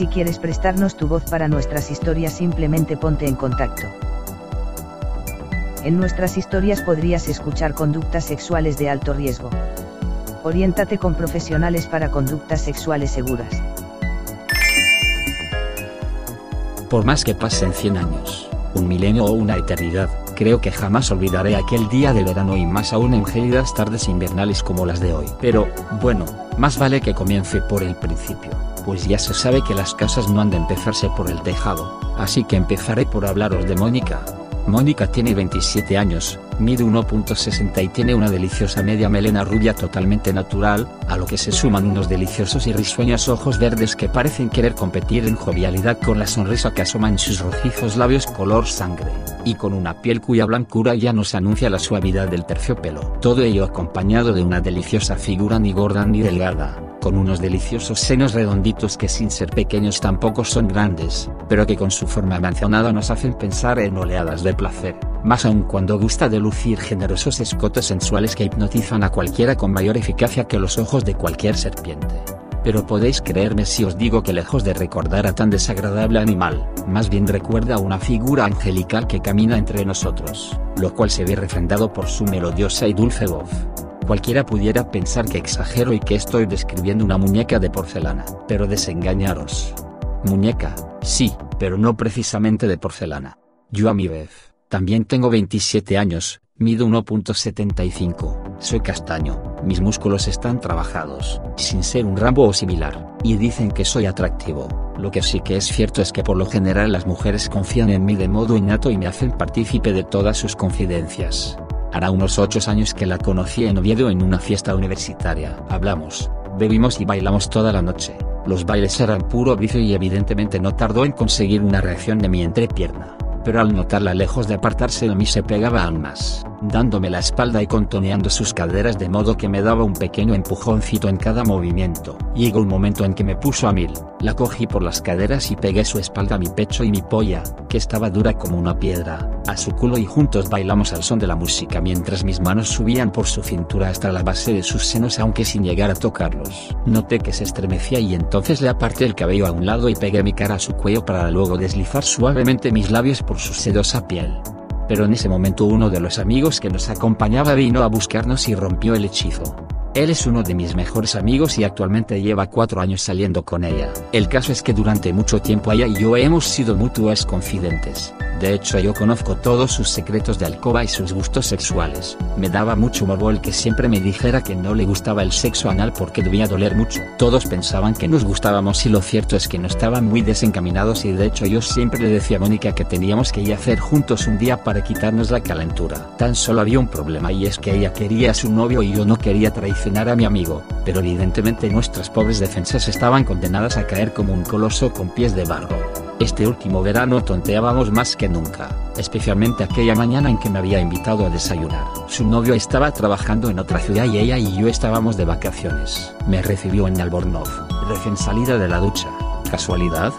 Si quieres prestarnos tu voz para nuestras historias simplemente ponte en contacto. En nuestras historias podrías escuchar conductas sexuales de alto riesgo. Oriéntate con profesionales para conductas sexuales seguras. Por más que pasen 100 años, un milenio o una eternidad, creo que jamás olvidaré aquel día de verano y más aún en gélidas tardes invernales como las de hoy. Pero, bueno, más vale que comience por el principio, pues ya se sabe que las casas no han de empezarse por el tejado, así que empezaré por hablaros de Mónica, Mónica tiene 27 años, mide 1.60 y tiene una deliciosa media melena rubia totalmente natural, a lo que se suman unos deliciosos y risueños ojos verdes que parecen querer competir en jovialidad con la sonrisa que asoma en sus rojizos labios color sangre, y con una piel cuya blancura ya nos anuncia la suavidad del terciopelo. Todo ello acompañado de una deliciosa figura ni gorda ni delgada, con unos deliciosos senos redonditos que sin ser pequeños tampoco son grandes, pero que con su forma mencionada nos hacen pensar en oleadas de placer, más aún cuando gusta de lucir generosos escotes sensuales que hipnotizan a cualquiera con mayor eficacia que los ojos de cualquier serpiente. Pero podéis creerme si os digo que lejos de recordar a tan desagradable animal, más bien recuerda a una figura angelical que camina entre nosotros, lo cual se ve refrendado por su melodiosa y dulce voz. Cualquiera pudiera pensar que exagero y que estoy describiendo una muñeca de porcelana, pero desengañaros. Muñeca, sí, pero no precisamente de porcelana. Yo a mi vez, también tengo 27 años, mido 1.75, soy castaño, mis músculos están trabajados, sin ser un rambo o similar, y dicen que soy atractivo. Lo que sí que es cierto es que por lo general las mujeres confían en mí de modo innato y me hacen partícipe de todas sus confidencias. Hará unos 8 años que la conocí en Oviedo en una fiesta universitaria. Hablamos, bebimos y bailamos toda la noche. Los bailes eran puro vicio y evidentemente no tardó en conseguir una reacción de mi entrepierna pero al notarla lejos de apartarse de mí se pegaba aún más, dándome la espalda y contoneando sus caderas de modo que me daba un pequeño empujoncito en cada movimiento. Llegó un momento en que me puso a mil, la cogí por las caderas y pegué su espalda a mi pecho y mi polla, que estaba dura como una piedra, a su culo y juntos bailamos al son de la música mientras mis manos subían por su cintura hasta la base de sus senos aunque sin llegar a tocarlos. Noté que se estremecía y entonces le aparté el cabello a un lado y pegué mi cara a su cuello para luego deslizar suavemente mis labios por su sedosa piel. Pero en ese momento uno de los amigos que nos acompañaba vino a buscarnos y rompió el hechizo. Él es uno de mis mejores amigos y actualmente lleva cuatro años saliendo con ella. El caso es que durante mucho tiempo ella y yo hemos sido mutuas confidentes. De hecho yo conozco todos sus secretos de alcoba y sus gustos sexuales. Me daba mucho morbo que siempre me dijera que no le gustaba el sexo anal porque debía doler mucho. Todos pensaban que nos gustábamos y lo cierto es que no estaban muy desencaminados y de hecho yo siempre le decía a Mónica que teníamos que ir a hacer juntos un día para quitarnos la calentura. Tan solo había un problema y es que ella quería a su novio y yo no quería traicionar a mi amigo, pero evidentemente nuestras pobres defensas estaban condenadas a caer como un coloso con pies de barro. Este último verano tonteábamos más que nunca, especialmente aquella mañana en que me había invitado a desayunar. Su novio estaba trabajando en otra ciudad y ella y yo estábamos de vacaciones. Me recibió en Albornoz, recién salida de la ducha. ¿Casualidad?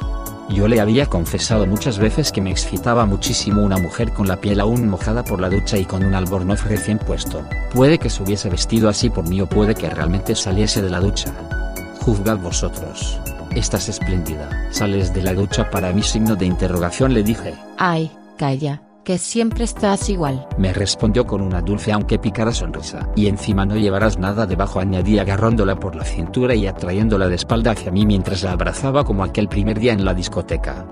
Yo le había confesado muchas veces que me excitaba muchísimo una mujer con la piel aún mojada por la ducha y con un albornoz recién puesto. Puede que se hubiese vestido así por mí o puede que realmente saliese de la ducha. Juzgad vosotros. Estás espléndida. Sales de la ducha para mi signo de interrogación le dije. Ay, calla, que siempre estás igual. Me respondió con una dulce aunque pícara sonrisa. Y encima no llevarás nada debajo añadí agarrándola por la cintura y atrayéndola de espalda hacia mí mientras la abrazaba como aquel primer día en la discoteca.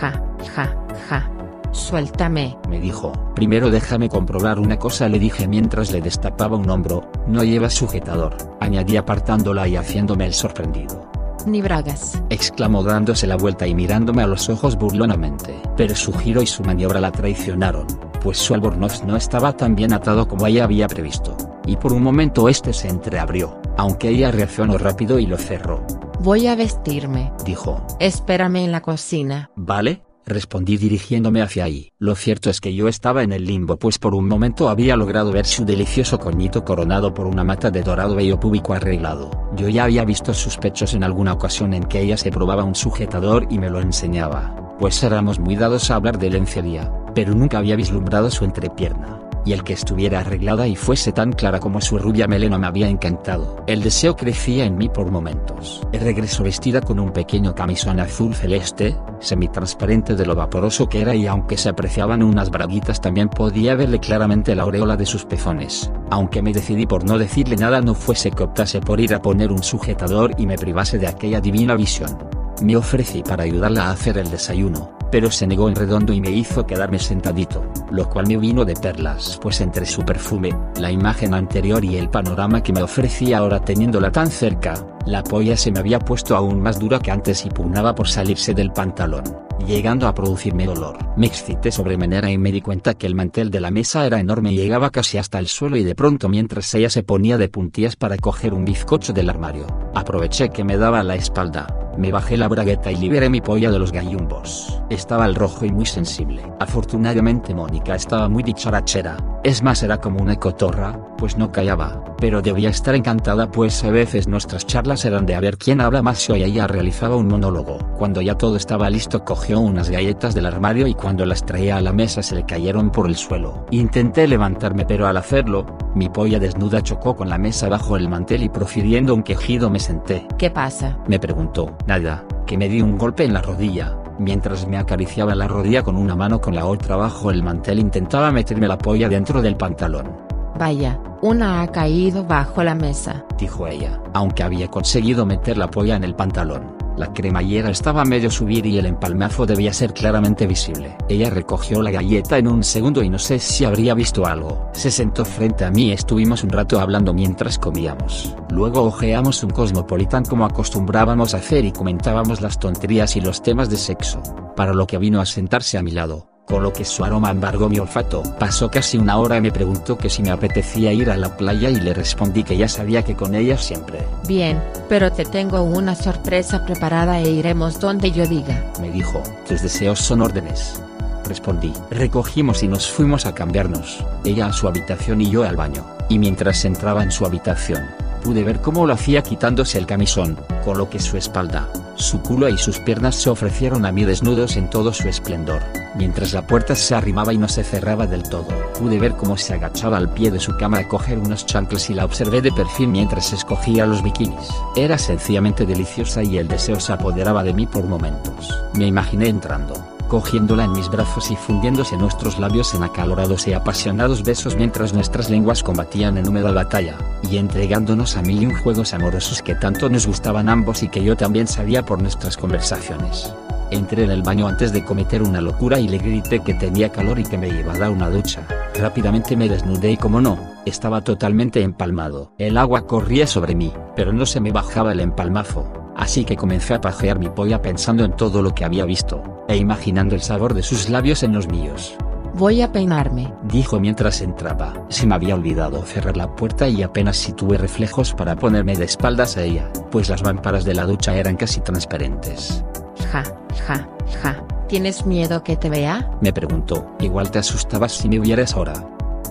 Ja, ja, ja. Suéltame. Me dijo. Primero déjame comprobar una cosa le dije mientras le destapaba un hombro. No lleva sujetador. Añadí apartándola y haciéndome el sorprendido ni bragas. exclamó dándose la vuelta y mirándome a los ojos burlonamente. Pero su giro y su maniobra la traicionaron, pues su albornoz no estaba tan bien atado como ella había previsto. Y por un momento este se entreabrió, aunque ella reaccionó rápido y lo cerró. Voy a vestirme, dijo. Espérame en la cocina. Vale, respondí dirigiéndome hacia ahí. Lo cierto es que yo estaba en el limbo pues por un momento había logrado ver su delicioso coñito coronado por una mata de dorado vello púbico arreglado. Yo ya había visto sus pechos en alguna ocasión en que ella se probaba un sujetador y me lo enseñaba, pues éramos muy dados a hablar de lencería, pero nunca había vislumbrado su entrepierna y el que estuviera arreglada y fuese tan clara como su rubia melena me había encantado. El deseo crecía en mí por momentos. Regresó vestida con un pequeño camisón azul celeste, semitransparente de lo vaporoso que era y aunque se apreciaban unas braguitas también podía verle claramente la aureola de sus pezones. Aunque me decidí por no decirle nada no fuese que optase por ir a poner un sujetador y me privase de aquella divina visión. Me ofrecí para ayudarla a hacer el desayuno, pero se negó en redondo y me hizo quedarme sentadito, lo cual me vino de perlas, pues entre su perfume, la imagen anterior y el panorama que me ofrecía ahora teniéndola tan cerca, la polla se me había puesto aún más dura que antes y pugnaba por salirse del pantalón, llegando a producirme dolor. Me excité sobremanera y me di cuenta que el mantel de la mesa era enorme y llegaba casi hasta el suelo y de pronto mientras ella se ponía de puntillas para coger un bizcocho del armario, aproveché que me daba la espalda, me bajé la bragueta y liberé mi polla de los gallumbos. Estaba al rojo y muy sensible. Afortunadamente Mónica estaba muy dicharachera, es más era como una cotorra, pues no callaba, pero debía estar encantada pues a veces nuestras charlas eran de a ver quién habla más y ella realizaba un monólogo. Cuando ya todo estaba listo cogió unas galletas del armario y cuando las traía a la mesa se le cayeron por el suelo. Intenté levantarme pero al hacerlo, mi polla desnuda chocó con la mesa bajo el mantel y profiriendo un quejido me senté. ¿Qué pasa? Me preguntó. Nada, que me di un golpe en la rodilla. Mientras me acariciaba la rodilla con una mano con la otra bajo el mantel intentaba meterme la polla dentro del pantalón. Vaya, una ha caído bajo la mesa, dijo ella, aunque había conseguido meter la polla en el pantalón. La cremallera estaba medio subir y el empalmazo debía ser claramente visible. Ella recogió la galleta en un segundo y no sé si habría visto algo. Se sentó frente a mí y estuvimos un rato hablando mientras comíamos. Luego ojeamos un Cosmopolitan como acostumbrábamos a hacer y comentábamos las tonterías y los temas de sexo. Para lo que vino a sentarse a mi lado con lo que su aroma embargó mi olfato. Pasó casi una hora y me preguntó que si me apetecía ir a la playa y le respondí que ya sabía que con ella siempre. Bien, pero te tengo una sorpresa preparada e iremos donde yo diga. Me dijo, tus deseos son órdenes. Respondí. Recogimos y nos fuimos a cambiarnos, ella a su habitación y yo al baño, y mientras entraba en su habitación, pude ver cómo lo hacía quitándose el camisón, con lo que su espalda, su culo y sus piernas se ofrecieron a mí desnudos en todo su esplendor. Mientras la puerta se arrimaba y no se cerraba del todo, pude ver cómo se agachaba al pie de su cama a coger unos chancles y la observé de perfil mientras escogía los bikinis. Era sencillamente deliciosa y el deseo se apoderaba de mí por momentos. Me imaginé entrando, cogiéndola en mis brazos y fundiéndose nuestros labios en acalorados y apasionados besos mientras nuestras lenguas combatían en húmeda batalla, y entregándonos a mil y un juegos amorosos que tanto nos gustaban ambos y que yo también sabía por nuestras conversaciones. Entré en el baño antes de cometer una locura y le grité que tenía calor y que me iba a dar una ducha. Rápidamente me desnudé y como no, estaba totalmente empalmado. El agua corría sobre mí, pero no se me bajaba el empalmazo, así que comencé a pajear mi polla pensando en todo lo que había visto, e imaginando el sabor de sus labios en los míos. Voy a peinarme, dijo mientras entraba. Se me había olvidado cerrar la puerta y apenas si tuve reflejos para ponerme de espaldas a ella, pues las lámparas de la ducha eran casi transparentes. Ja, ja, ja. ¿Tienes miedo que te vea? Me preguntó. Igual te asustabas si me vieras ahora.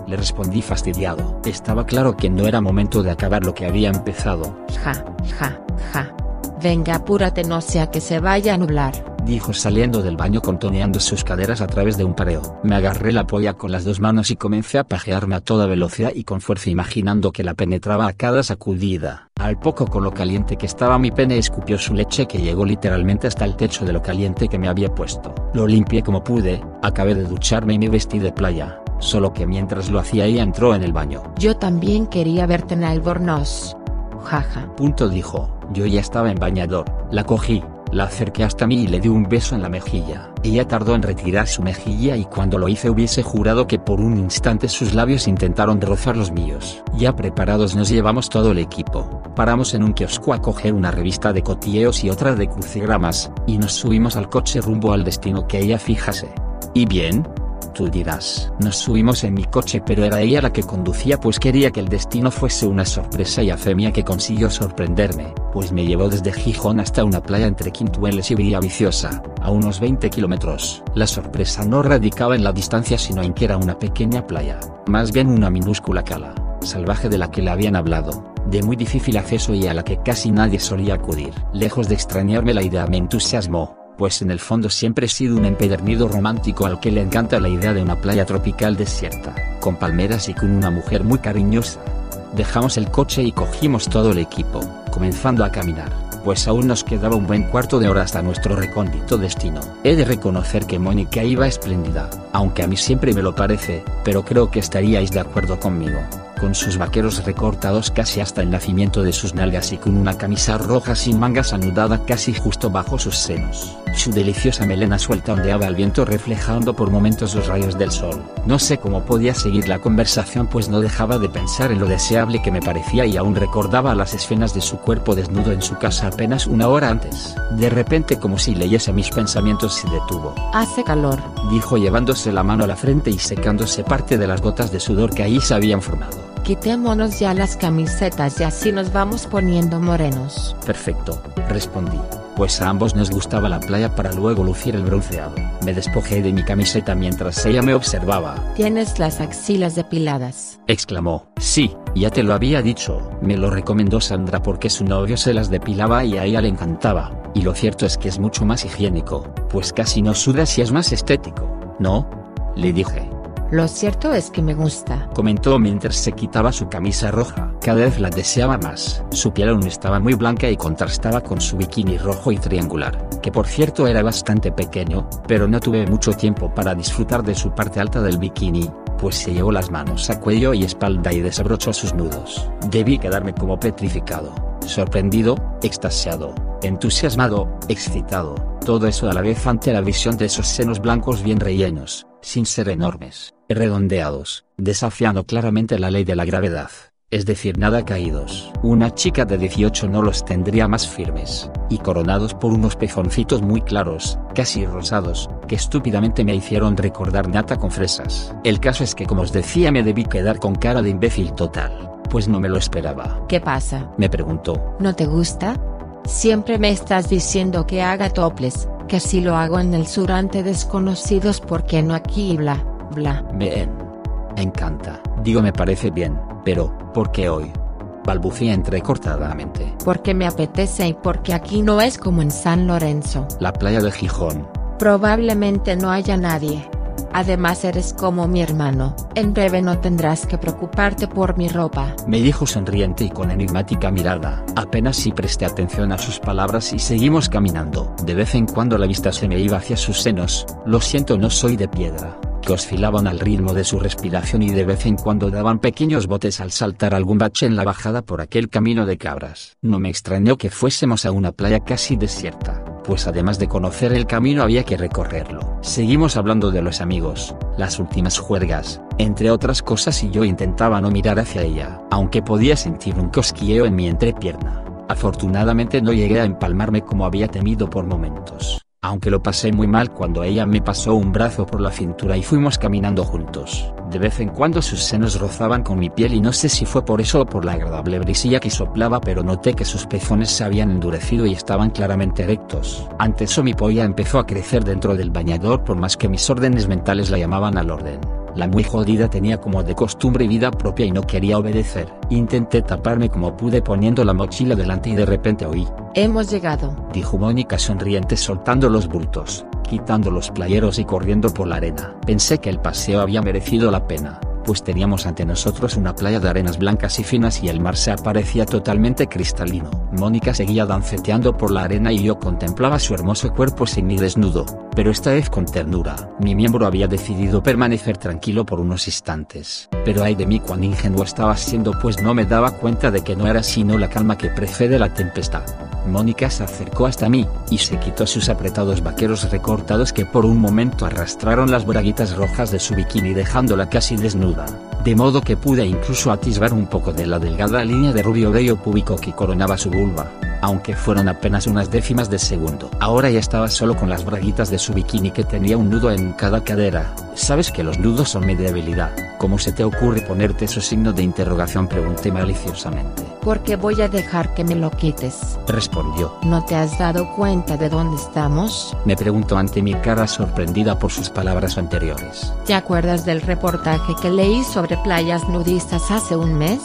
Le respondí fastidiado. Estaba claro que no era momento de acabar lo que había empezado. Ja, ja, ja. Venga, apúrate, no sea que se vaya a nublar dijo saliendo del baño contoneando sus caderas a través de un pareo. Me agarré la polla con las dos manos y comencé a pajearme a toda velocidad y con fuerza imaginando que la penetraba a cada sacudida. Al poco con lo caliente que estaba mi pene escupió su leche que llegó literalmente hasta el techo de lo caliente que me había puesto. Lo limpié como pude, acabé de ducharme y me vestí de playa. Solo que mientras lo hacía ella entró en el baño. Yo también quería verte en Albornoz. Jaja. Punto dijo. Yo ya estaba en bañador. La cogí, la acerqué hasta mí y le di un beso en la mejilla. Ella tardó en retirar su mejilla y cuando lo hice hubiese jurado que por un instante sus labios intentaron rozar los míos. Ya preparados nos llevamos todo el equipo. Paramos en un kiosco a coger una revista de cotilleos y otra de crucigramas, y nos subimos al coche rumbo al destino que ella fijase. ¿Y bien? Tú dirás, nos subimos en mi coche pero era ella la que conducía pues quería que el destino fuese una sorpresa y a fe mía que consiguió sorprenderme, pues me llevó desde Gijón hasta una playa entre Quintueles y Villaviciosa, a unos 20 kilómetros. La sorpresa no radicaba en la distancia sino en que era una pequeña playa, más bien una minúscula cala, salvaje de la que le habían hablado, de muy difícil acceso y a la que casi nadie solía acudir. Lejos de extrañarme la idea me entusiasmó, pues en el fondo siempre he sido un empedernido romántico al que le encanta la idea de una playa tropical desierta, con palmeras y con una mujer muy cariñosa. Dejamos el coche y cogimos todo el equipo, comenzando a caminar, pues aún nos quedaba un buen cuarto de hora hasta nuestro recóndito destino. He de reconocer que Mónica iba espléndida, aunque a mí siempre me lo parece, pero creo que estaríais de acuerdo conmigo con sus vaqueros recortados casi hasta el nacimiento de sus nalgas y con una camisa roja sin mangas anudada casi justo bajo sus senos. Su deliciosa melena suelta ondeaba al viento reflejando por momentos los rayos del sol. No sé cómo podía seguir la conversación pues no dejaba de pensar en lo deseable que me parecía y aún recordaba las escenas de su cuerpo desnudo en su casa apenas una hora antes. De repente como si leyese mis pensamientos se detuvo. Hace calor, dijo llevándose la mano a la frente y secándose parte de las gotas de sudor que ahí se habían formado. Quitémonos ya las camisetas y así nos vamos poniendo morenos. Perfecto, respondí, pues a ambos nos gustaba la playa para luego lucir el bronceado. Me despojé de mi camiseta mientras ella me observaba. Tienes las axilas depiladas. Exclamó, sí, ya te lo había dicho. Me lo recomendó Sandra porque su novio se las depilaba y a ella le encantaba. Y lo cierto es que es mucho más higiénico, pues casi no sudas y es más estético, ¿no? Le dije. Lo cierto es que me gusta, comentó mientras se quitaba su camisa roja. Cada vez la deseaba más. Su piel aún estaba muy blanca y contrastaba con su bikini rojo y triangular, que por cierto era bastante pequeño, pero no tuve mucho tiempo para disfrutar de su parte alta del bikini, pues se llevó las manos a cuello y espalda y desabrochó sus nudos. Debí quedarme como petrificado, sorprendido, extasiado, entusiasmado, excitado, todo eso a la vez ante la visión de esos senos blancos bien rellenos, sin ser enormes redondeados, desafiando claramente la ley de la gravedad, es decir, nada caídos. Una chica de 18 no los tendría más firmes, y coronados por unos pezoncitos muy claros, casi rosados, que estúpidamente me hicieron recordar nata con fresas. El caso es que como os decía me debí quedar con cara de imbécil total, pues no me lo esperaba. ¿Qué pasa? Me preguntó. ¿No te gusta? Siempre me estás diciendo que haga toples, que si lo hago en el sur ante desconocidos, ¿por qué no aquí bla? bla. Me encanta. Digo me parece bien, pero, ¿por qué hoy? Balbucía entrecortadamente. Porque me apetece y porque aquí no es como en San Lorenzo. La playa de Gijón. Probablemente no haya nadie. Además eres como mi hermano, en breve no tendrás que preocuparte por mi ropa. Me dijo sonriente y con enigmática mirada. Apenas si presté atención a sus palabras y seguimos caminando. De vez en cuando la vista se me iba hacia sus senos. Lo siento no soy de piedra que oscilaban al ritmo de su respiración y de vez en cuando daban pequeños botes al saltar algún bache en la bajada por aquel camino de cabras. No me extrañó que fuésemos a una playa casi desierta, pues además de conocer el camino había que recorrerlo. Seguimos hablando de los amigos, las últimas juergas, entre otras cosas y yo intentaba no mirar hacia ella, aunque podía sentir un cosquilleo en mi entrepierna. Afortunadamente no llegué a empalmarme como había temido por momentos aunque lo pasé muy mal cuando ella me pasó un brazo por la cintura y fuimos caminando juntos. De vez en cuando sus senos rozaban con mi piel y no sé si fue por eso o por la agradable brisilla que soplaba pero noté que sus pezones se habían endurecido y estaban claramente erectos. Ante eso mi polla empezó a crecer dentro del bañador por más que mis órdenes mentales la llamaban al orden. La muy jodida tenía como de costumbre vida propia y no quería obedecer. Intenté taparme como pude poniendo la mochila delante y de repente oí. Hemos llegado, dijo Mónica sonriente soltando los bultos, quitando los playeros y corriendo por la arena. Pensé que el paseo había merecido la pena pues teníamos ante nosotros una playa de arenas blancas y finas y el mar se aparecía totalmente cristalino. Mónica seguía danceteando por la arena y yo contemplaba su hermoso cuerpo sin ni desnudo, pero esta vez con ternura. Mi miembro había decidido permanecer tranquilo por unos instantes, pero ay de mí cuán ingenuo estaba siendo pues no me daba cuenta de que no era sino la calma que precede la tempestad. Mónica se acercó hasta mí, y se quitó sus apretados vaqueros recortados que por un momento arrastraron las braguitas rojas de su bikini dejándola casi desnuda, de modo que pude incluso atisbar un poco de la delgada línea de rubio bello púbico que coronaba su vulva. Aunque fueron apenas unas décimas de segundo. Ahora ya estaba solo con las braguitas de su bikini que tenía un nudo en cada cadera. Sabes que los nudos son mi debilidad. ¿Cómo se te ocurre ponerte esos signos de interrogación? Pregunté maliciosamente. Porque voy a dejar que me lo quites. Respondió. ¿No te has dado cuenta de dónde estamos? Me preguntó ante mi cara sorprendida por sus palabras anteriores. ¿Te acuerdas del reportaje que leí sobre playas nudistas hace un mes?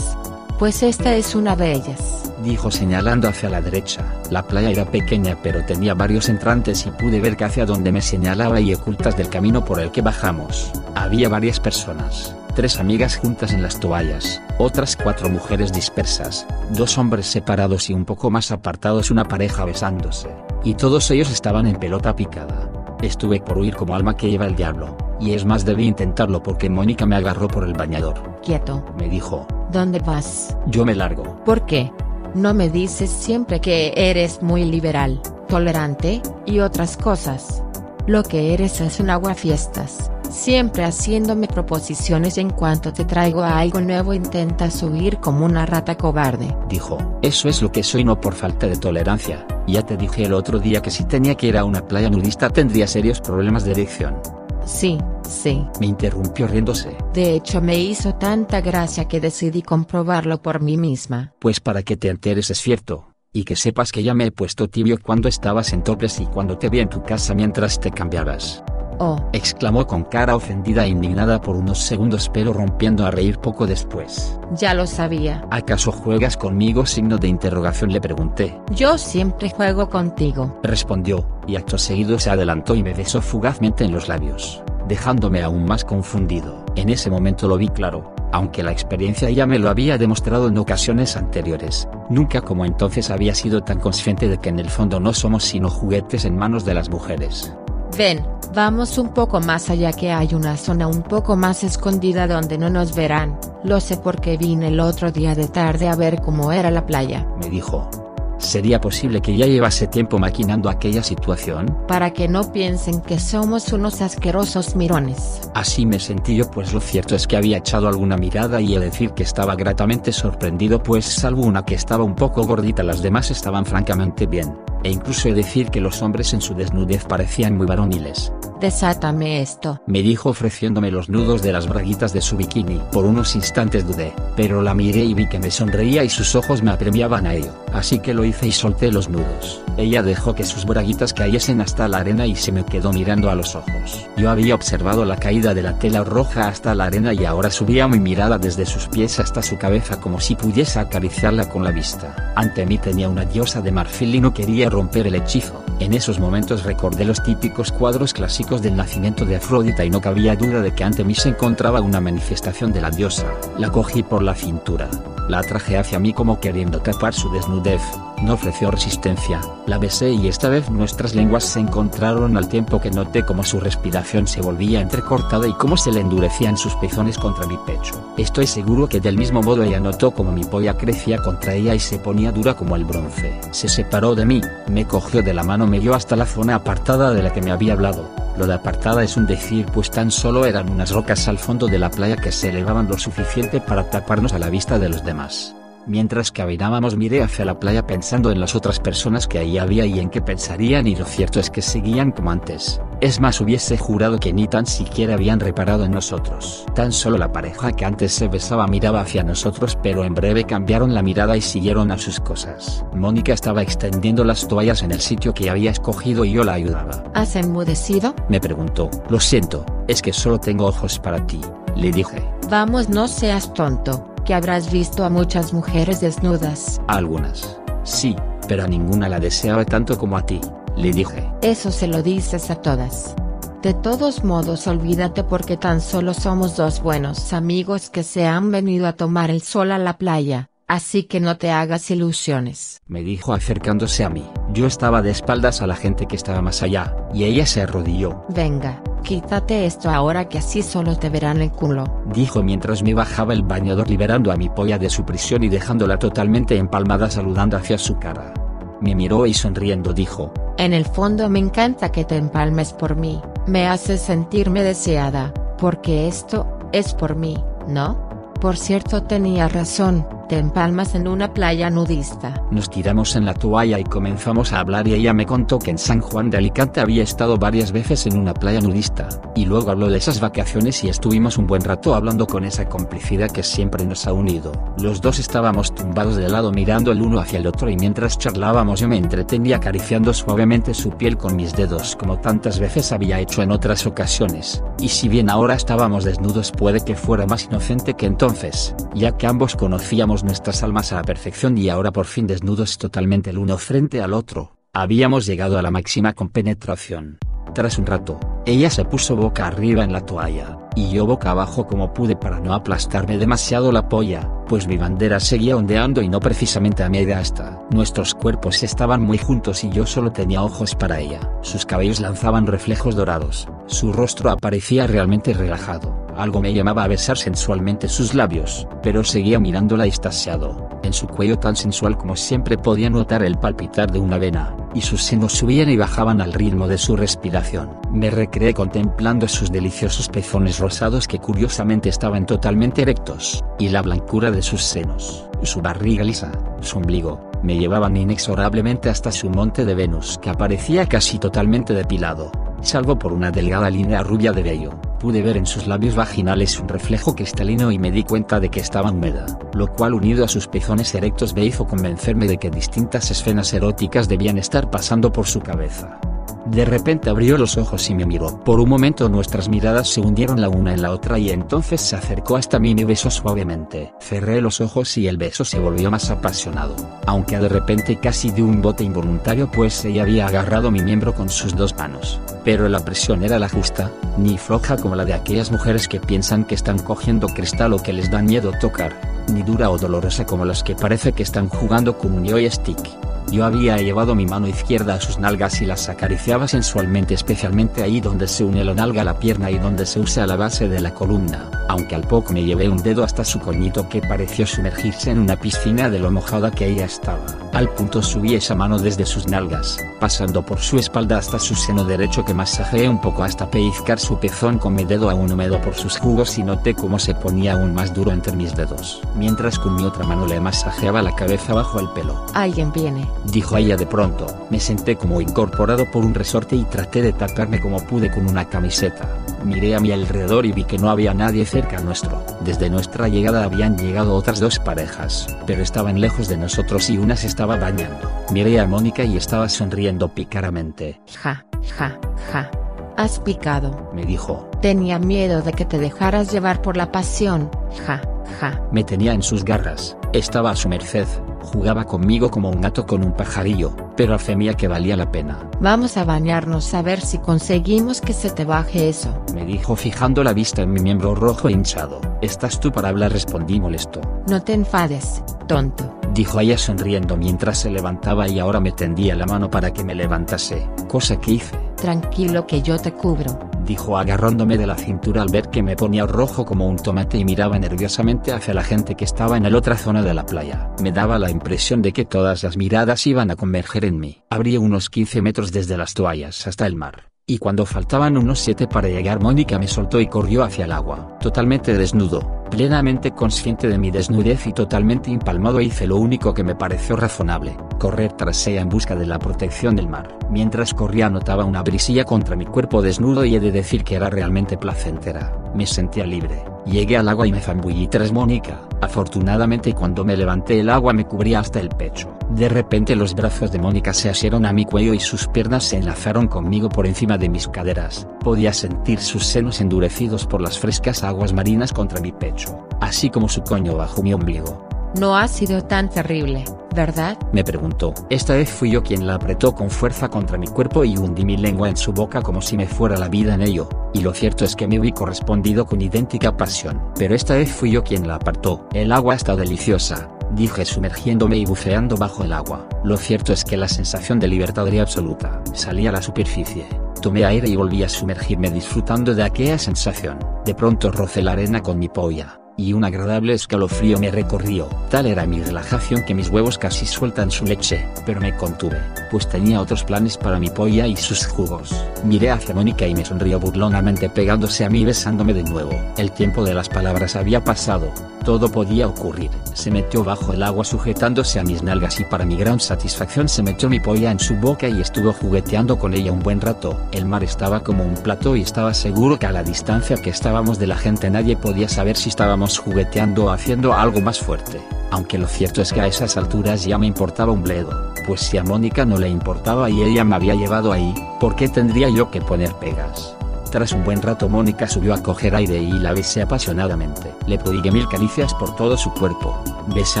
Pues esta es una de ellas. Dijo señalando hacia la derecha. La playa era pequeña pero tenía varios entrantes y pude ver que hacia donde me señalaba y ocultas del camino por el que bajamos. Había varias personas tres amigas juntas en las toallas, otras cuatro mujeres dispersas, dos hombres separados y un poco más apartados una pareja besándose, y todos ellos estaban en pelota picada. Estuve por huir como alma que lleva el diablo, y es más debí intentarlo porque Mónica me agarró por el bañador. Quieto. Me dijo. ¿Dónde vas? Yo me largo. ¿Por qué? No me dices siempre que eres muy liberal, tolerante, y otras cosas. Lo que eres es un aguafiestas siempre haciéndome proposiciones y en cuanto te traigo a algo nuevo intentas huir como una rata cobarde. Dijo, eso es lo que soy no por falta de tolerancia, ya te dije el otro día que si tenía que ir a una playa nudista tendría serios problemas de erección. Sí, sí. Me interrumpió riéndose. De hecho me hizo tanta gracia que decidí comprobarlo por mí misma. Pues para que te enteres es cierto, y que sepas que ya me he puesto tibio cuando estabas en toples y cuando te vi en tu casa mientras te cambiabas. Oh. exclamó con cara ofendida e indignada por unos segundos pero rompiendo a reír poco después. Ya lo sabía. ¿Acaso juegas conmigo? Signo de interrogación le pregunté. Yo siempre juego contigo. Respondió, y acto seguido se adelantó y me besó fugazmente en los labios, dejándome aún más confundido. En ese momento lo vi claro, aunque la experiencia ya me lo había demostrado en ocasiones anteriores, nunca como entonces había sido tan consciente de que en el fondo no somos sino juguetes en manos de las mujeres. Ven, vamos un poco más allá que hay una zona un poco más escondida donde no nos verán, lo sé porque vine el otro día de tarde a ver cómo era la playa. Me dijo. ¿Sería posible que ya llevase tiempo maquinando aquella situación? Para que no piensen que somos unos asquerosos mirones. Así me sentí yo pues lo cierto es que había echado alguna mirada y he decir que estaba gratamente sorprendido pues salvo una que estaba un poco gordita las demás estaban francamente bien, e incluso he decir que los hombres en su desnudez parecían muy varoniles. Desátame esto. Me dijo ofreciéndome los nudos de las braguitas de su bikini. Por unos instantes dudé, pero la miré y vi que me sonreía y sus ojos me apremiaban a ello. Así que lo hice y solté los nudos. Ella dejó que sus braguitas cayesen hasta la arena y se me quedó mirando a los ojos. Yo había observado la caída de la tela roja hasta la arena y ahora subía mi mirada desde sus pies hasta su cabeza como si pudiese acariciarla con la vista. Ante mí tenía una diosa de marfil y no quería romper el hechizo. En esos momentos recordé los típicos cuadros clásicos del nacimiento de Afrodita y no cabía duda de que ante mí se encontraba una manifestación de la diosa. La cogí por la cintura, la atraje hacia mí como queriendo tapar su desnudez, no ofreció resistencia, la besé y esta vez nuestras lenguas se encontraron al tiempo que noté como su respiración se volvía entrecortada y cómo se le endurecían sus pezones contra mi pecho. Estoy seguro que del mismo modo ella notó como mi polla crecía contra ella y se ponía dura como el bronce. Se separó de mí, me cogió de la mano me dio hasta la zona apartada de la que me había hablado. Lo de apartada es un decir pues tan solo eran unas rocas al fondo de la playa que se elevaban lo suficiente para taparnos a la vista de los demás. Mientras caminábamos miré hacia la playa pensando en las otras personas que ahí había y en qué pensarían y lo cierto es que seguían como antes. Es más hubiese jurado que ni tan siquiera habían reparado en nosotros. Tan solo la pareja que antes se besaba miraba hacia nosotros pero en breve cambiaron la mirada y siguieron a sus cosas. Mónica estaba extendiendo las toallas en el sitio que había escogido y yo la ayudaba. ¿Has enmudecido? Me preguntó. Lo siento, es que solo tengo ojos para ti. Le dije. Vamos no seas tonto que habrás visto a muchas mujeres desnudas. algunas. Sí, pero a ninguna la deseaba tanto como a ti, le dije. Eso se lo dices a todas. De todos modos olvídate porque tan solo somos dos buenos amigos que se han venido a tomar el sol a la playa, así que no te hagas ilusiones. Me dijo acercándose a mí. Yo estaba de espaldas a la gente que estaba más allá, y ella se arrodilló. Venga, Quítate esto ahora que así solo te verán el culo. Dijo mientras me bajaba el bañador liberando a mi polla de su prisión y dejándola totalmente empalmada saludando hacia su cara. Me miró y sonriendo dijo. En el fondo me encanta que te empalmes por mí, me haces sentirme deseada, porque esto, es por mí, ¿no? Por cierto tenía razón, te empalmas en una playa nudista. Nos tiramos en la toalla y comenzamos a hablar y ella me contó que en San Juan de Alicante había estado varias veces en una playa nudista, y luego habló de esas vacaciones y estuvimos un buen rato hablando con esa complicidad que siempre nos ha unido. Los dos estábamos tumbados de lado mirando el uno hacia el otro y mientras charlábamos yo me entretenía acariciando suavemente su piel con mis dedos como tantas veces había hecho en otras ocasiones, y si bien ahora estábamos desnudos puede que fuera más inocente que entonces, ya que ambos conocíamos nuestras almas a la perfección y ahora por fin desnudos totalmente el uno frente al otro, habíamos llegado a la máxima compenetración. Tras un rato, ella se puso boca arriba en la toalla, y yo boca abajo como pude para no aplastarme demasiado la polla, pues mi bandera seguía ondeando y no precisamente a media asta. Nuestros cuerpos estaban muy juntos y yo solo tenía ojos para ella. Sus cabellos lanzaban reflejos dorados, su rostro aparecía realmente relajado, algo me llamaba a besar sensualmente sus labios, pero seguía mirándola extasiado. En su cuello tan sensual como siempre podía notar el palpitar de una vena, y sus senos subían y bajaban al ritmo de su respiración. Me recreé contemplando sus deliciosos pezones rosados que curiosamente estaban totalmente erectos, y la blancura de sus senos, su barriga lisa, su ombligo, me llevaban inexorablemente hasta su monte de Venus que aparecía casi totalmente depilado, salvo por una delgada línea rubia de vello. Pude ver en sus labios vaginales un reflejo cristalino y me di cuenta de que estaba húmeda, lo cual unido a sus pezones erectos me hizo convencerme de que distintas escenas eróticas debían estar pasando por su cabeza. De repente abrió los ojos y me miró. Por un momento nuestras miradas se hundieron la una en la otra y entonces se acercó hasta mí y me besó suavemente. Cerré los ojos y el beso se volvió más apasionado, aunque de repente casi de un bote involuntario pues ella había agarrado mi miembro con sus dos manos. Pero la presión era la justa, ni floja como la de aquellas mujeres que piensan que están cogiendo cristal o que les da miedo tocar, ni dura o dolorosa como las que parece que están jugando con un joystick. Yo había llevado mi mano izquierda a sus nalgas y las acariciaba sensualmente especialmente ahí donde se une la nalga a la pierna y donde se usa la base de la columna, aunque al poco me llevé un dedo hasta su coñito que pareció sumergirse en una piscina de lo mojada que ella estaba. Al punto subí esa mano desde sus nalgas, pasando por su espalda hasta su seno derecho que masajeé un poco hasta pellizcar su pezón con mi dedo aún húmedo por sus jugos y noté cómo se ponía aún más duro entre mis dedos, mientras con mi otra mano le masajeaba la cabeza bajo el pelo. Alguien viene dijo ella de pronto. Me senté como incorporado por un resorte y traté de taparme como pude con una camiseta. Miré a mi alrededor y vi que no había nadie cerca nuestro. Desde nuestra llegada habían llegado otras dos parejas, pero estaban lejos de nosotros y una se estaba bañando. Miré a Mónica y estaba sonriendo picaramente. Ja, ja, ja. Has picado. Me dijo. Tenía miedo de que te dejaras llevar por la pasión. Ja, ja. Me tenía en sus garras. Estaba a su merced. Jugaba conmigo como un gato con un pajarillo, pero afemía que valía la pena. Vamos a bañarnos a ver si conseguimos que se te baje eso. Me dijo fijando la vista en mi miembro rojo e hinchado. ¿Estás tú para hablar? Respondí molesto. No te enfades, tonto. Dijo ella sonriendo mientras se levantaba y ahora me tendía la mano para que me levantase, cosa que hice. Tranquilo que yo te cubro dijo agarrándome de la cintura al ver que me ponía rojo como un tomate y miraba nerviosamente hacia la gente que estaba en la otra zona de la playa. Me daba la impresión de que todas las miradas iban a converger en mí. Abrí unos 15 metros desde las toallas hasta el mar y cuando faltaban unos siete para llegar Mónica me soltó y corrió hacia el agua. Totalmente desnudo, plenamente consciente de mi desnudez y totalmente impalmado hice lo único que me pareció razonable, correr tras ella en busca de la protección del mar. Mientras corría notaba una brisilla contra mi cuerpo desnudo y he de decir que era realmente placentera. Me sentía libre. Llegué al agua y me zambullí tras Mónica. Afortunadamente cuando me levanté el agua me cubría hasta el pecho. De repente los brazos de Mónica se asieron a mi cuello y sus piernas se enlazaron conmigo por encima de mis caderas. Podía sentir sus senos endurecidos por las frescas aguas marinas contra mi pecho, así como su coño bajo mi ombligo. No ha sido tan terrible, ¿verdad? Me preguntó. Esta vez fui yo quien la apretó con fuerza contra mi cuerpo y hundí mi lengua en su boca como si me fuera la vida en ello, y lo cierto es que me vi correspondido con idéntica pasión. Pero esta vez fui yo quien la apartó. El agua está deliciosa, dije sumergiéndome y buceando bajo el agua. Lo cierto es que la sensación de libertad era absoluta. Salí a la superficie, tomé aire y volví a sumergirme disfrutando de aquella sensación. De pronto rocé la arena con mi polla y un agradable escalofrío me recorrió. Tal era mi relajación que mis huevos casi sueltan su leche, pero me contuve, pues tenía otros planes para mi polla y sus jugos. Miré hacia Mónica y me sonrió burlonamente pegándose a mí besándome de nuevo. El tiempo de las palabras había pasado, todo podía ocurrir. Se metió bajo el agua sujetándose a mis nalgas y para mi gran satisfacción se metió mi polla en su boca y estuvo jugueteando con ella un buen rato. El mar estaba como un plato y estaba seguro que a la distancia que estábamos de la gente nadie podía saber si estábamos jugueteando o haciendo algo más fuerte. Aunque lo cierto es que a esas alturas ya me importaba un bledo, pues si a Mónica no le importaba y ella me había llevado ahí, ¿por qué tendría yo que poner pegas? Tras un buen rato Mónica subió a coger aire y la besé apasionadamente. Le prodigué mil caricias por todo su cuerpo. Besé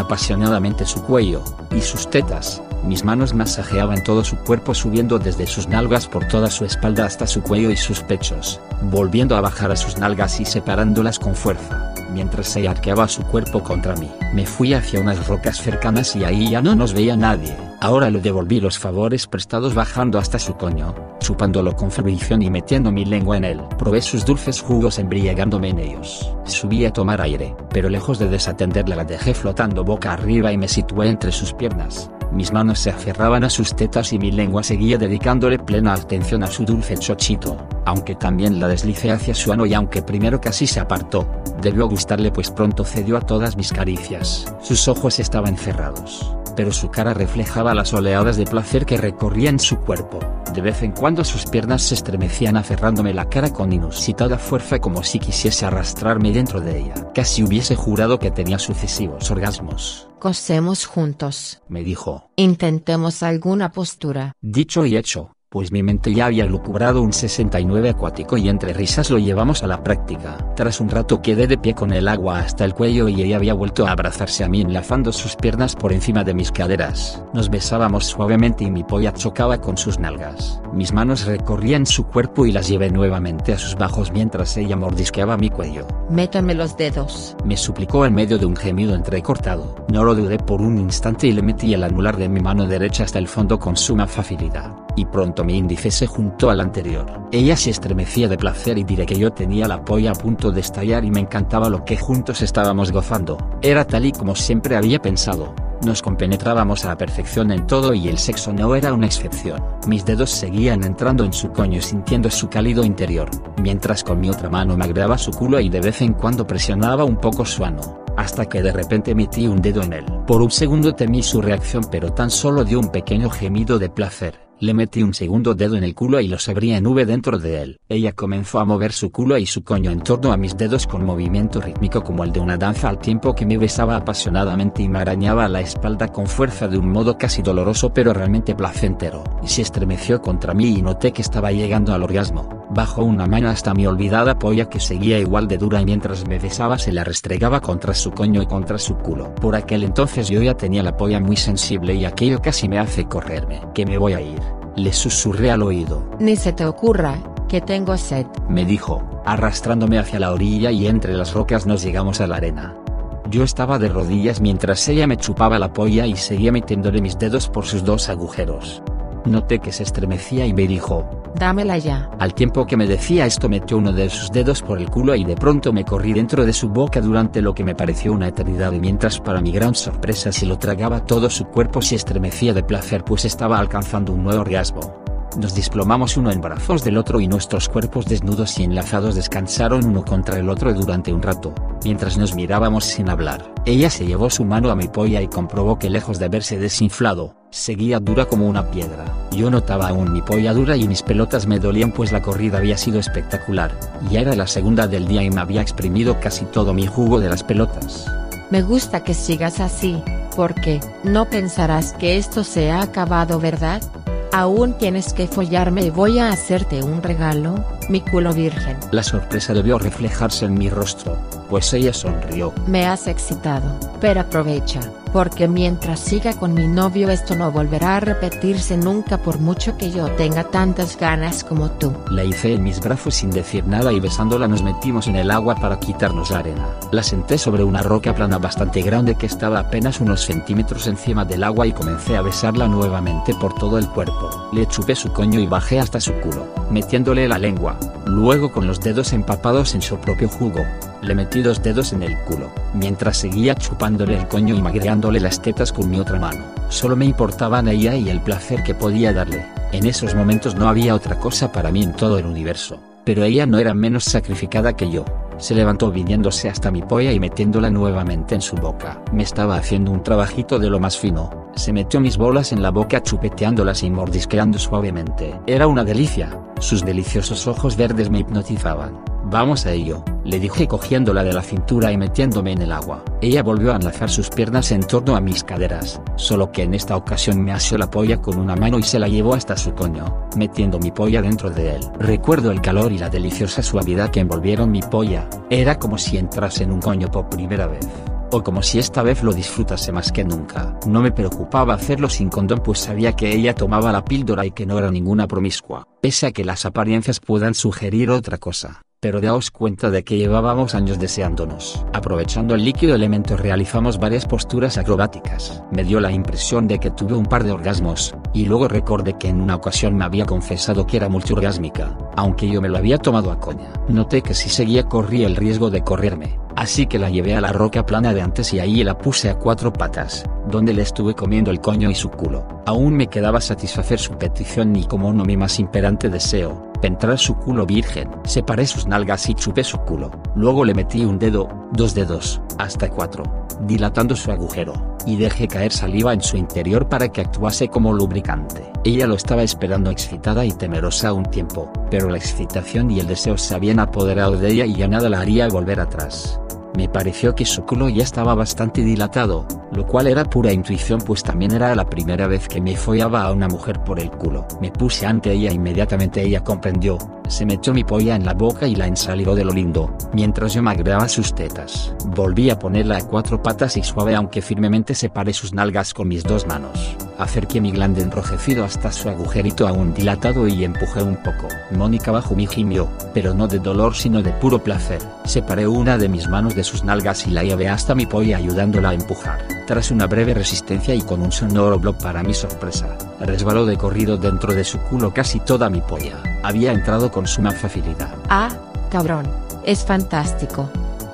apasionadamente su cuello, y sus tetas. Mis manos masajeaban todo su cuerpo subiendo desde sus nalgas por toda su espalda hasta su cuello y sus pechos, volviendo a bajar a sus nalgas y separándolas con fuerza, mientras se arqueaba su cuerpo contra mí. Me fui hacia unas rocas cercanas y ahí ya no nos veía nadie. Ahora le devolví los favores prestados bajando hasta su coño, chupándolo con fervorición y metiendo mi lengua en él. Probé sus dulces jugos embriagándome en ellos. Subí a tomar aire, pero lejos de desatenderla la dejé flotando boca arriba y me situé entre sus piernas. Mis manos se aferraban a sus tetas y mi lengua seguía dedicándole plena atención a su dulce chochito, aunque también la deslicé hacia su ano y aunque primero casi se apartó, debió gustarle pues pronto cedió a todas mis caricias. Sus ojos estaban cerrados pero su cara reflejaba las oleadas de placer que recorrían su cuerpo. De vez en cuando sus piernas se estremecían aferrándome la cara con inusitada fuerza como si quisiese arrastrarme dentro de ella. Casi hubiese jurado que tenía sucesivos orgasmos. Cosemos juntos. Me dijo. Intentemos alguna postura. Dicho y hecho, pues mi mente ya había lucubrado un 69 acuático y entre risas lo llevamos a la práctica. Tras un rato quedé de pie con el agua hasta el cuello y ella había vuelto a abrazarse a mí enlazando sus piernas por encima de mis caderas. Nos besábamos suavemente y mi polla chocaba con sus nalgas. Mis manos recorrían su cuerpo y las llevé nuevamente a sus bajos mientras ella mordisqueaba mi cuello. Métame los dedos. Me suplicó en medio de un gemido entrecortado. No lo dudé por un instante y le metí el anular de mi mano derecha hasta el fondo con suma facilidad. Y pronto mi índice se juntó al anterior. Ella se estremecía de placer y diré que yo tenía la polla a punto de estallar y me encantaba lo que juntos estábamos gozando. Era tal y como siempre había pensado. Nos compenetrábamos a la perfección en todo y el sexo no era una excepción. Mis dedos seguían entrando en su coño sintiendo su cálido interior, mientras con mi otra mano magreaba su culo y de vez en cuando presionaba un poco su ano, hasta que de repente metí un dedo en él. Por un segundo temí su reacción pero tan solo dio un pequeño gemido de placer. Le metí un segundo dedo en el culo y los abrí en V dentro de él. Ella comenzó a mover su culo y su coño en torno a mis dedos con movimiento rítmico como el de una danza al tiempo que me besaba apasionadamente y me arañaba la espalda con fuerza de un modo casi doloroso pero realmente placentero. Y se estremeció contra mí y noté que estaba llegando al orgasmo. Bajó una mano hasta mi olvidada polla que seguía igual de dura y mientras me besaba se la restregaba contra su coño y contra su culo. Por aquel entonces yo ya tenía la polla muy sensible y aquello casi me hace correrme. Que me voy a ir. Le susurré al oído. Ni se te ocurra, que tengo sed. Me dijo, arrastrándome hacia la orilla y entre las rocas nos llegamos a la arena. Yo estaba de rodillas mientras ella me chupaba la polla y seguía metiéndole mis dedos por sus dos agujeros. Noté que se estremecía y me dijo, Dámela ya. Al tiempo que me decía esto metió uno de sus dedos por el culo y de pronto me corrí dentro de su boca durante lo que me pareció una eternidad y mientras para mi gran sorpresa se lo tragaba todo su cuerpo se estremecía de placer pues estaba alcanzando un nuevo orgasmo. Nos desplomamos uno en brazos del otro y nuestros cuerpos desnudos y enlazados descansaron uno contra el otro durante un rato, mientras nos mirábamos sin hablar. Ella se llevó su mano a mi polla y comprobó que lejos de verse desinflado, seguía dura como una piedra. Yo notaba aún mi polla dura y mis pelotas me dolían pues la corrida había sido espectacular. Ya era la segunda del día y me había exprimido casi todo mi jugo de las pelotas. Me gusta que sigas así, porque, no pensarás que esto se ha acabado verdad? Aún tienes que follarme y voy a hacerte un regalo, mi culo virgen. La sorpresa debió reflejarse en mi rostro, pues ella sonrió. Me has excitado, pero aprovecha, porque mientras siga con mi novio esto no volverá a repetirse nunca por mucho que yo tenga tantas ganas como tú. La hice en mis brazos sin decir nada y besándola nos metimos en el agua para quitarnos la arena. La senté sobre una roca plana bastante grande que estaba apenas unos centímetros encima del agua y comencé a besarla nuevamente por todo el cuerpo. Le chupé su coño y bajé hasta su culo, metiéndole la lengua, luego con los dedos empapados en su propio jugo, Le metí dos dedos en el culo, mientras seguía chupándole el coño y magreándole las tetas con mi otra mano. Solo me importaban ella y el placer que podía darle. En esos momentos no había otra cosa para mí en todo el universo. Pero ella no era menos sacrificada que yo. Se levantó viniéndose hasta mi polla y metiéndola nuevamente en su boca. Me estaba haciendo un trabajito de lo más fino. Se metió mis bolas en la boca chupeteándolas y mordisqueando suavemente. Era una delicia. Sus deliciosos ojos verdes me hipnotizaban. Vamos a ello, le dije cogiéndola de la cintura y metiéndome en el agua. Ella volvió a enlazar sus piernas en torno a mis caderas, solo que en esta ocasión me asió la polla con una mano y se la llevó hasta su coño, metiendo mi polla dentro de él. Recuerdo el calor y la deliciosa suavidad que envolvieron mi polla, era como si entrase en un coño por primera vez o como si esta vez lo disfrutase más que nunca. No me preocupaba hacerlo sin condón pues sabía que ella tomaba la píldora y que no era ninguna promiscua, pese a que las apariencias puedan sugerir otra cosa pero daos cuenta de que llevábamos años deseándonos. Aprovechando el líquido elemento realizamos varias posturas acrobáticas. Me dio la impresión de que tuve un par de orgasmos, y luego recordé que en una ocasión me había confesado que era multiorgásmica, aunque yo me lo había tomado a coña. Noté que si seguía corría el riesgo de correrme, así que la llevé a la roca plana de antes y ahí la puse a cuatro patas, donde le estuve comiendo el coño y su culo. Aún me quedaba satisfacer su petición y como no mi más imperante deseo, Entrar su culo virgen. Separé sus nalgas y chupé su culo. Luego le metí un dedo, dos dedos, hasta cuatro, dilatando su agujero, y dejé caer saliva en su interior para que actuase como lubricante. Ella lo estaba esperando excitada y temerosa un tiempo, pero la excitación y el deseo se habían apoderado de ella y ya nada la haría volver atrás. Me pareció que su culo ya estaba bastante dilatado, lo cual era pura intuición pues también era la primera vez que me follaba a una mujer por el culo. Me puse ante ella e inmediatamente ella comprendió, se metió mi polla en la boca y la ensalivó de lo lindo, mientras yo magreaba sus tetas. Volví a ponerla a cuatro patas y suave aunque firmemente separé sus nalgas con mis dos manos. Acerqué mi glande enrojecido hasta su agujerito aún dilatado y empujé un poco. Mónica bajo mi gimió, pero no de dolor sino de puro placer. Separé una de mis manos de sus nalgas y la llevé hasta mi polla ayudándola a empujar. Tras una breve resistencia y con un sonoro block para mi sorpresa, resbaló de corrido dentro de su culo casi toda mi polla. Había entrado con suma facilidad. Ah, cabrón, es fantástico.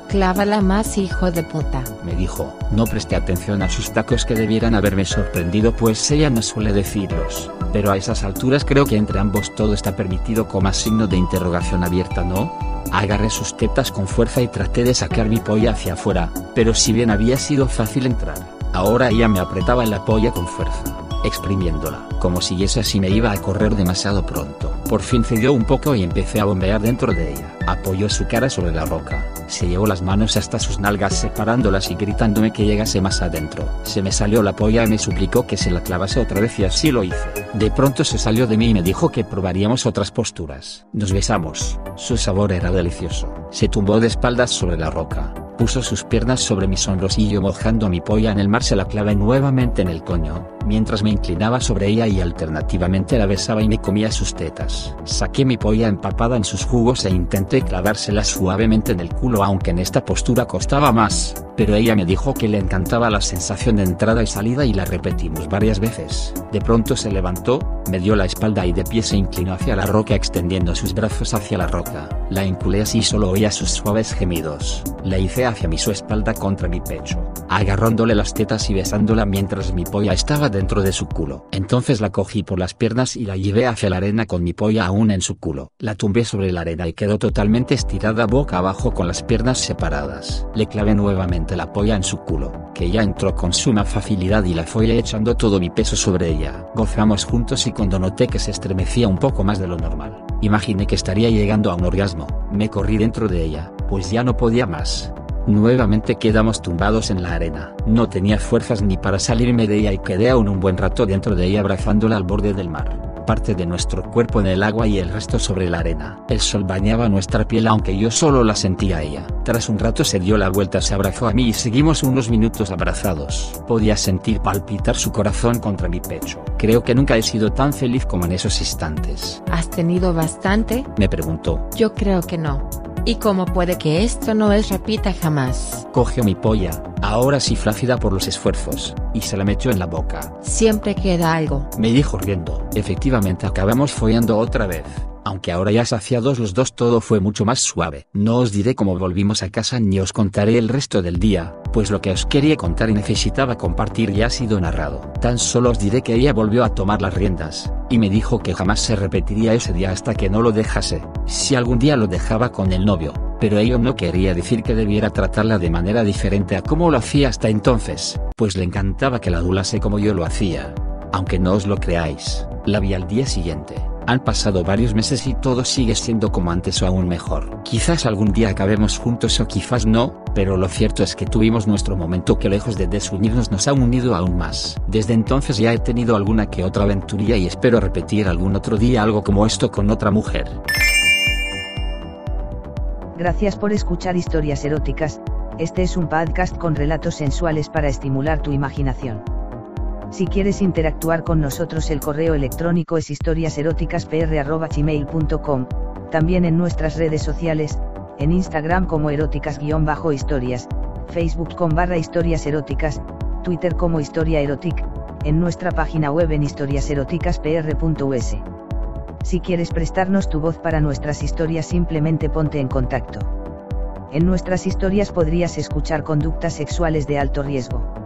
Clávala más hijo de puta. Me dijo, no presté atención a sus tacos que debieran haberme sorprendido pues ella no suele decirlos, pero a esas alturas creo que entre ambos todo está permitido con más signo de interrogación abierta ¿no? Agarré sus tetas con fuerza y traté de sacar mi polla hacia afuera, pero si bien había sido fácil entrar, ahora ella me apretaba la polla con fuerza, exprimiéndola, como si esa así me iba a correr demasiado pronto. Por fin cedió un poco y empecé a bombear dentro de ella. Apoyó su cara sobre la roca, se llevó las manos hasta sus nalgas separándolas y gritándome que llegase más adentro. Se me salió la polla y me suplicó que se la clavase otra vez y así lo hice. De pronto se salió de mí y me dijo que probaríamos otras posturas. Nos besamos. Su sabor era delicioso. Se tumbó de espaldas sobre la roca puso sus piernas sobre mis hombros y yo mojando mi polla en el mar se la clavé nuevamente en el coño, mientras me inclinaba sobre ella y alternativamente la besaba y me comía sus tetas. Saqué mi polla empapada en sus jugos e intenté clavársela suavemente en el culo aunque en esta postura costaba más, pero ella me dijo que le encantaba la sensación de entrada y salida y la repetimos varias veces. De pronto se levantó, me dio la espalda y de pie se inclinó hacia la roca extendiendo sus brazos hacia la roca. La enculé así solo oía sus suaves gemidos. La hice hacia mi su espalda contra mi pecho, agarrándole las tetas y besándola mientras mi polla estaba dentro de su culo. Entonces la cogí por las piernas y la llevé hacia la arena con mi polla aún en su culo. La tumbé sobre la arena y quedó totalmente estirada boca abajo con las piernas separadas. Le clavé nuevamente la polla en su culo, que ya entró con suma facilidad y la fui echando todo mi peso sobre ella. Gozamos juntos y cuando noté que se estremecía un poco más de lo normal, imaginé que estaría llegando a un orgasmo, me corrí dentro de ella, pues ya no podía más. Nuevamente quedamos tumbados en la arena. No tenía fuerzas ni para salirme de ella y quedé aún un buen rato dentro de ella abrazándola al borde del mar parte de nuestro cuerpo en el agua y el resto sobre la arena. El sol bañaba nuestra piel aunque yo solo la sentía a ella. Tras un rato se dio la vuelta, se abrazó a mí y seguimos unos minutos abrazados. Podía sentir palpitar su corazón contra mi pecho. Creo que nunca he sido tan feliz como en esos instantes. ¿Has tenido bastante? Me preguntó. Yo creo que no. ¿Y cómo puede que esto no es repita jamás? Cogió mi polla, ahora sí flácida por los esfuerzos, y se la metió en la boca. Siempre queda algo. Me dijo riendo. Efectivamente acabamos follando otra vez. Aunque ahora ya saciados los dos todo fue mucho más suave. No os diré cómo volvimos a casa ni os contaré el resto del día, pues lo que os quería contar y necesitaba compartir ya ha sido narrado. Tan solo os diré que ella volvió a tomar las riendas, y me dijo que jamás se repetiría ese día hasta que no lo dejase, si algún día lo dejaba con el novio, pero ello no quería decir que debiera tratarla de manera diferente a como lo hacía hasta entonces, pues le encantaba que la adulase como yo lo hacía. Aunque no os lo creáis, la vi al día siguiente. Han pasado varios meses y todo sigue siendo como antes o aún mejor. Quizás algún día acabemos juntos o quizás no, pero lo cierto es que tuvimos nuestro momento que lejos de desunirnos nos ha unido aún más. Desde entonces ya he tenido alguna que otra aventuría y espero repetir algún otro día algo como esto con otra mujer. Gracias por escuchar historias eróticas, este es un podcast con relatos sensuales para estimular tu imaginación. Si quieres interactuar con nosotros el correo electrónico es historiaseroticaspr.gmail.com, también en nuestras redes sociales, en Instagram como eróticas-historias, Facebook con barra historias eróticas, Twitter como historia erotic, en nuestra página web en historiaseroticaspr.us. Si quieres prestarnos tu voz para nuestras historias simplemente ponte en contacto. En nuestras historias podrías escuchar conductas sexuales de alto riesgo.